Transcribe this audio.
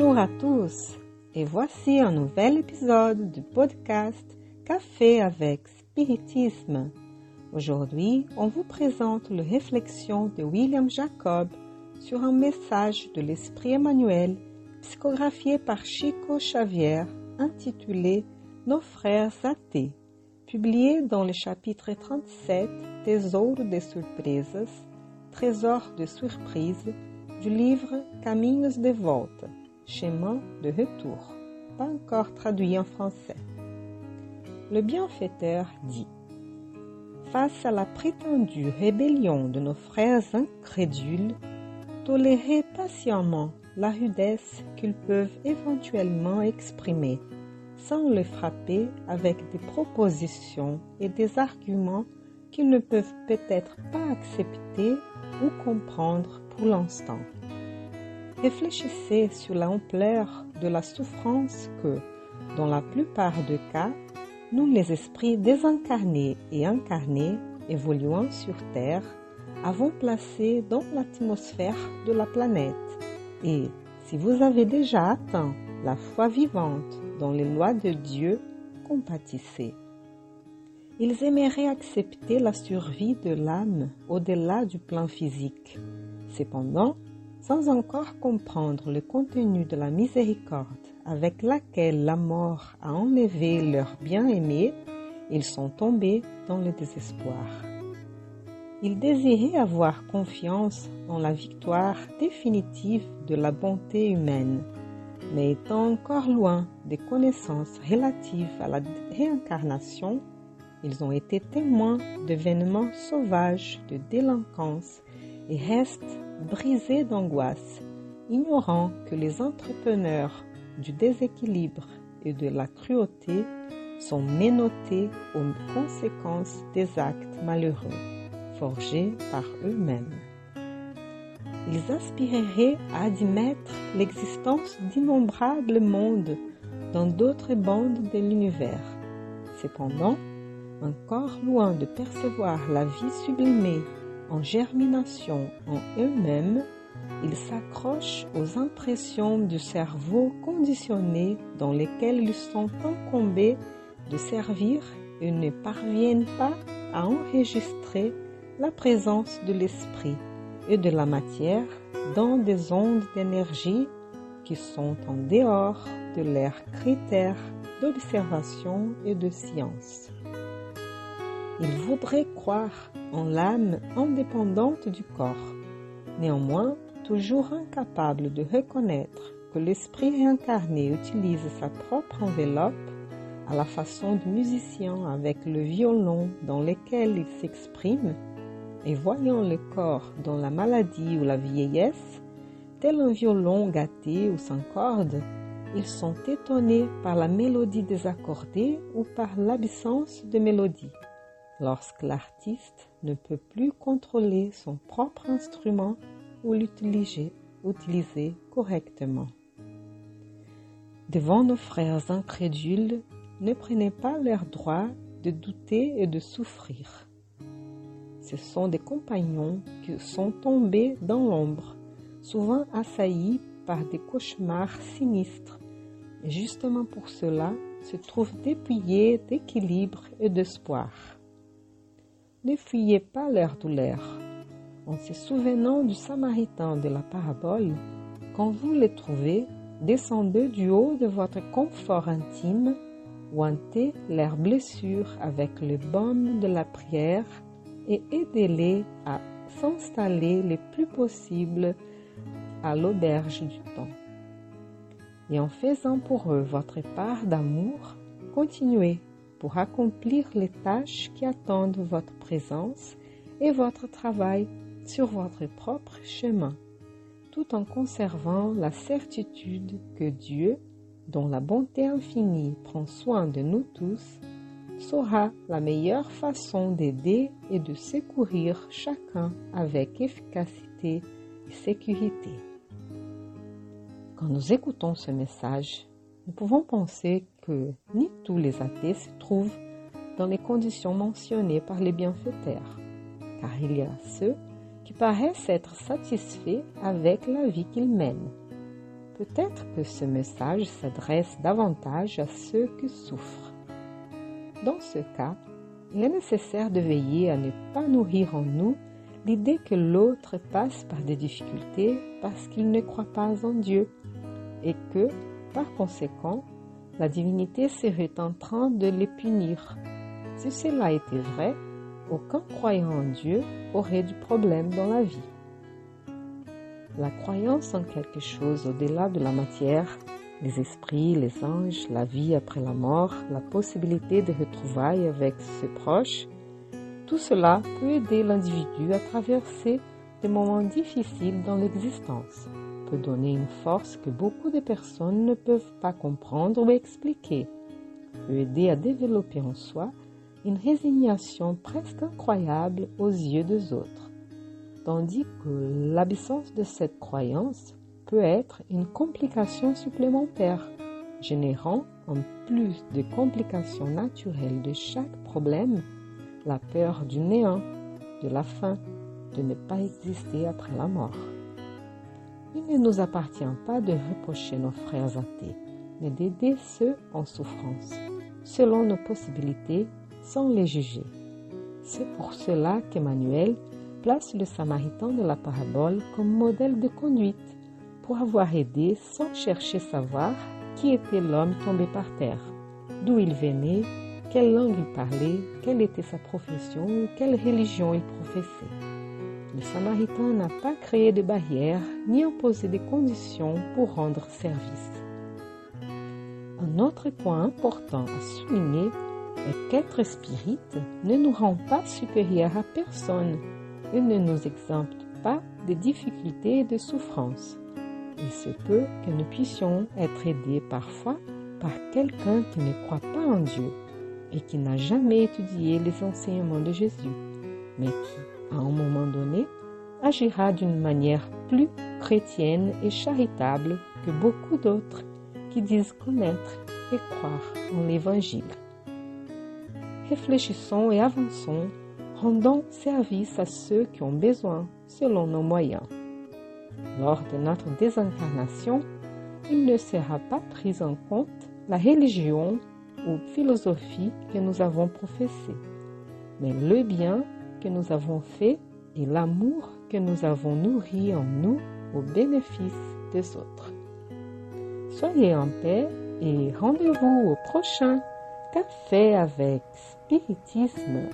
Bonjour à tous et voici un nouvel épisode du podcast Café avec Spiritisme. Aujourd'hui, on vous présente les réflexions de William Jacob sur un message de l'Esprit Emmanuel psychographié par Chico Xavier intitulé Nos frères athées, publié dans le chapitre 37 Tesouro de surpresas, Trésor de surprises du livre Caminhos de volta, Chemin de retour, pas encore traduit en français. Le bienfaiteur dit Face à la prétendue rébellion de nos frères incrédules, tolérez patiemment la rudesse qu'ils peuvent éventuellement exprimer, sans les frapper avec des propositions et des arguments qu'ils ne peuvent peut-être pas accepter ou comprendre pour l'instant. Réfléchissez sur l'ampleur de la souffrance que, dans la plupart des cas, nous les esprits désincarnés et incarnés évoluant sur Terre avons placé dans l'atmosphère de la planète. Et si vous avez déjà atteint la foi vivante dans les lois de Dieu, compatissez. Ils aimeraient accepter la survie de l'âme au-delà du plan physique. Cependant, sans encore comprendre le contenu de la miséricorde avec laquelle la mort a enlevé leur bien-aimé, ils sont tombés dans le désespoir. Ils désiraient avoir confiance en la victoire définitive de la bonté humaine, mais étant encore loin des connaissances relatives à la réincarnation, ils ont été témoins d'événements sauvages de délinquance et restent brisés d'angoisse, ignorant que les entrepreneurs du déséquilibre et de la cruauté sont menottés aux conséquences des actes malheureux forgés par eux-mêmes. Ils aspireraient à admettre l'existence d'innombrables mondes dans d'autres bandes de l'univers. Cependant, encore loin de percevoir la vie sublimée en germination en eux-mêmes, ils s'accrochent aux impressions du cerveau conditionné dans lesquelles ils sont incombés de servir et ne parviennent pas à enregistrer la présence de l'esprit et de la matière dans des ondes d'énergie qui sont en dehors de leurs critères d'observation et de science. Ils voudraient croire en l'âme indépendante du corps, néanmoins toujours incapables de reconnaître que l'esprit réincarné utilise sa propre enveloppe à la façon du musicien avec le violon dans lequel il s'exprime, et voyant le corps dans la maladie ou la vieillesse, tel un violon gâté ou sans corde, ils sont étonnés par la mélodie désaccordée ou par l'absence de mélodie. Lorsque l'artiste ne peut plus contrôler son propre instrument ou l'utiliser utiliser correctement. Devant nos frères incrédules, ne prenez pas leur droit de douter et de souffrir. Ce sont des compagnons qui sont tombés dans l'ombre, souvent assaillis par des cauchemars sinistres, et justement pour cela se trouvent dépouillés d'équilibre et d'espoir. Ne fuyez pas leur douleur. En se souvenant du Samaritain de la parabole, quand vous les trouvez, descendez du haut de votre confort intime, ointez leurs blessures avec le baume de la prière et aidez-les à s'installer le plus possible à l'auberge du temps. Et en faisant pour eux votre part d'amour, continuez pour accomplir les tâches qui attendent votre présence et votre travail sur votre propre chemin, tout en conservant la certitude que Dieu, dont la bonté infinie prend soin de nous tous, saura la meilleure façon d'aider et de secourir chacun avec efficacité et sécurité. Quand nous écoutons ce message, nous pouvons penser que ni tous les athées se trouvent dans les conditions mentionnées par les bienfaiteurs, car il y a ceux qui paraissent être satisfaits avec la vie qu'ils mènent. Peut-être que ce message s'adresse davantage à ceux qui souffrent. Dans ce cas, il est nécessaire de veiller à ne pas nourrir en nous l'idée que l'autre passe par des difficultés parce qu'il ne croit pas en Dieu et que, par conséquent, la divinité serait en train de les punir. Si cela était vrai, aucun croyant en Dieu aurait du problème dans la vie. La croyance en quelque chose au-delà de la matière, les esprits, les anges, la vie après la mort, la possibilité de retrouvailles avec ses proches, tout cela peut aider l'individu à traverser des moments difficiles dans l'existence, peut donner une force que beaucoup de personnes ne peuvent pas comprendre ou expliquer, peut aider à développer en soi une résignation presque incroyable aux yeux des autres, tandis que l'absence de cette croyance peut être une complication supplémentaire, générant en plus de complications naturelles de chaque problème, la peur du néant, de la faim, de ne pas exister après la mort. Il ne nous appartient pas de reprocher nos frères athées, mais d'aider ceux en souffrance, selon nos possibilités sans les juger. C'est pour cela qu'Emmanuel place le Samaritain de la parabole comme modèle de conduite pour avoir aidé sans chercher savoir qui était l'homme tombé par terre, d'où il venait, quelle langue il parlait, quelle était sa profession ou quelle religion il professait. Le Samaritain n'a pas créé de barrières ni imposé des conditions pour rendre service. Un autre point important à souligner et qu'être spirit ne nous rend pas supérieurs à personne et ne nous exempte pas des difficultés et des souffrances. Il se peut que nous puissions être aidés parfois par quelqu'un qui ne croit pas en Dieu et qui n'a jamais étudié les enseignements de Jésus, mais qui, à un moment donné, agira d'une manière plus chrétienne et charitable que beaucoup d'autres qui disent connaître et croire en l'Évangile réfléchissons et avançons, rendant service à ceux qui ont besoin selon nos moyens. Lors de notre désincarnation, il ne sera pas pris en compte la religion ou philosophie que nous avons professée, mais le bien que nous avons fait et l'amour que nous avons nourri en nous au bénéfice des autres. Soyez en paix et rendez-vous au prochain café avec spiritisme.